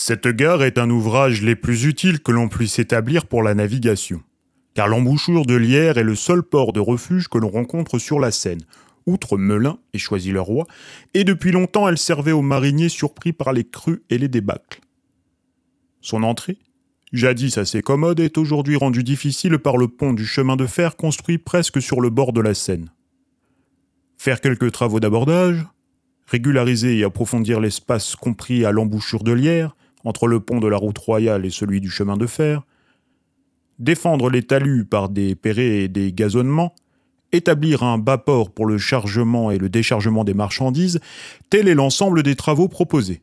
Cette gare est un ouvrage les plus utiles que l'on puisse établir pour la navigation, car l'embouchure de Lierre est le seul port de refuge que l'on rencontre sur la Seine, outre Melun et Choisy-le-Roi, et depuis longtemps elle servait aux mariniers surpris par les crues et les débâcles. Son entrée, jadis assez commode, est aujourd'hui rendue difficile par le pont du chemin de fer construit presque sur le bord de la Seine. Faire quelques travaux d'abordage, régulariser et approfondir l'espace compris à l'embouchure de Lierre, entre le pont de la route royale et celui du chemin de fer, défendre les talus par des perrets et des gazonnements, établir un bas port pour le chargement et le déchargement des marchandises, tel est l'ensemble des travaux proposés.